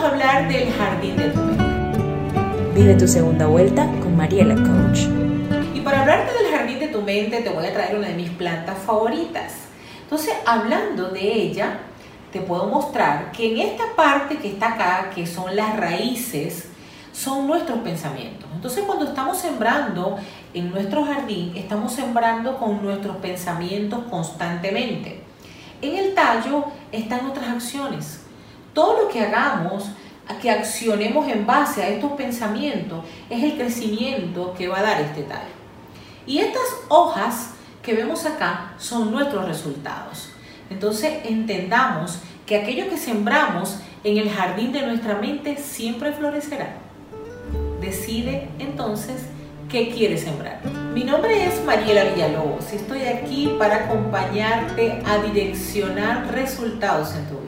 vamos a hablar del jardín de tu mente. Vive tu segunda vuelta con Mariela Coach. Y para hablarte del jardín de tu mente te voy a traer una de mis plantas favoritas. Entonces, hablando de ella, te puedo mostrar que en esta parte que está acá, que son las raíces, son nuestros pensamientos. Entonces, cuando estamos sembrando en nuestro jardín, estamos sembrando con nuestros pensamientos constantemente. En el tallo están otras acciones. Todo lo que hagamos, que accionemos en base a estos pensamientos, es el crecimiento que va a dar este tallo. Y estas hojas que vemos acá son nuestros resultados. Entonces entendamos que aquello que sembramos en el jardín de nuestra mente siempre florecerá. Decide entonces qué quieres sembrar. Mi nombre es Mariela Villalobos y estoy aquí para acompañarte a direccionar resultados en tu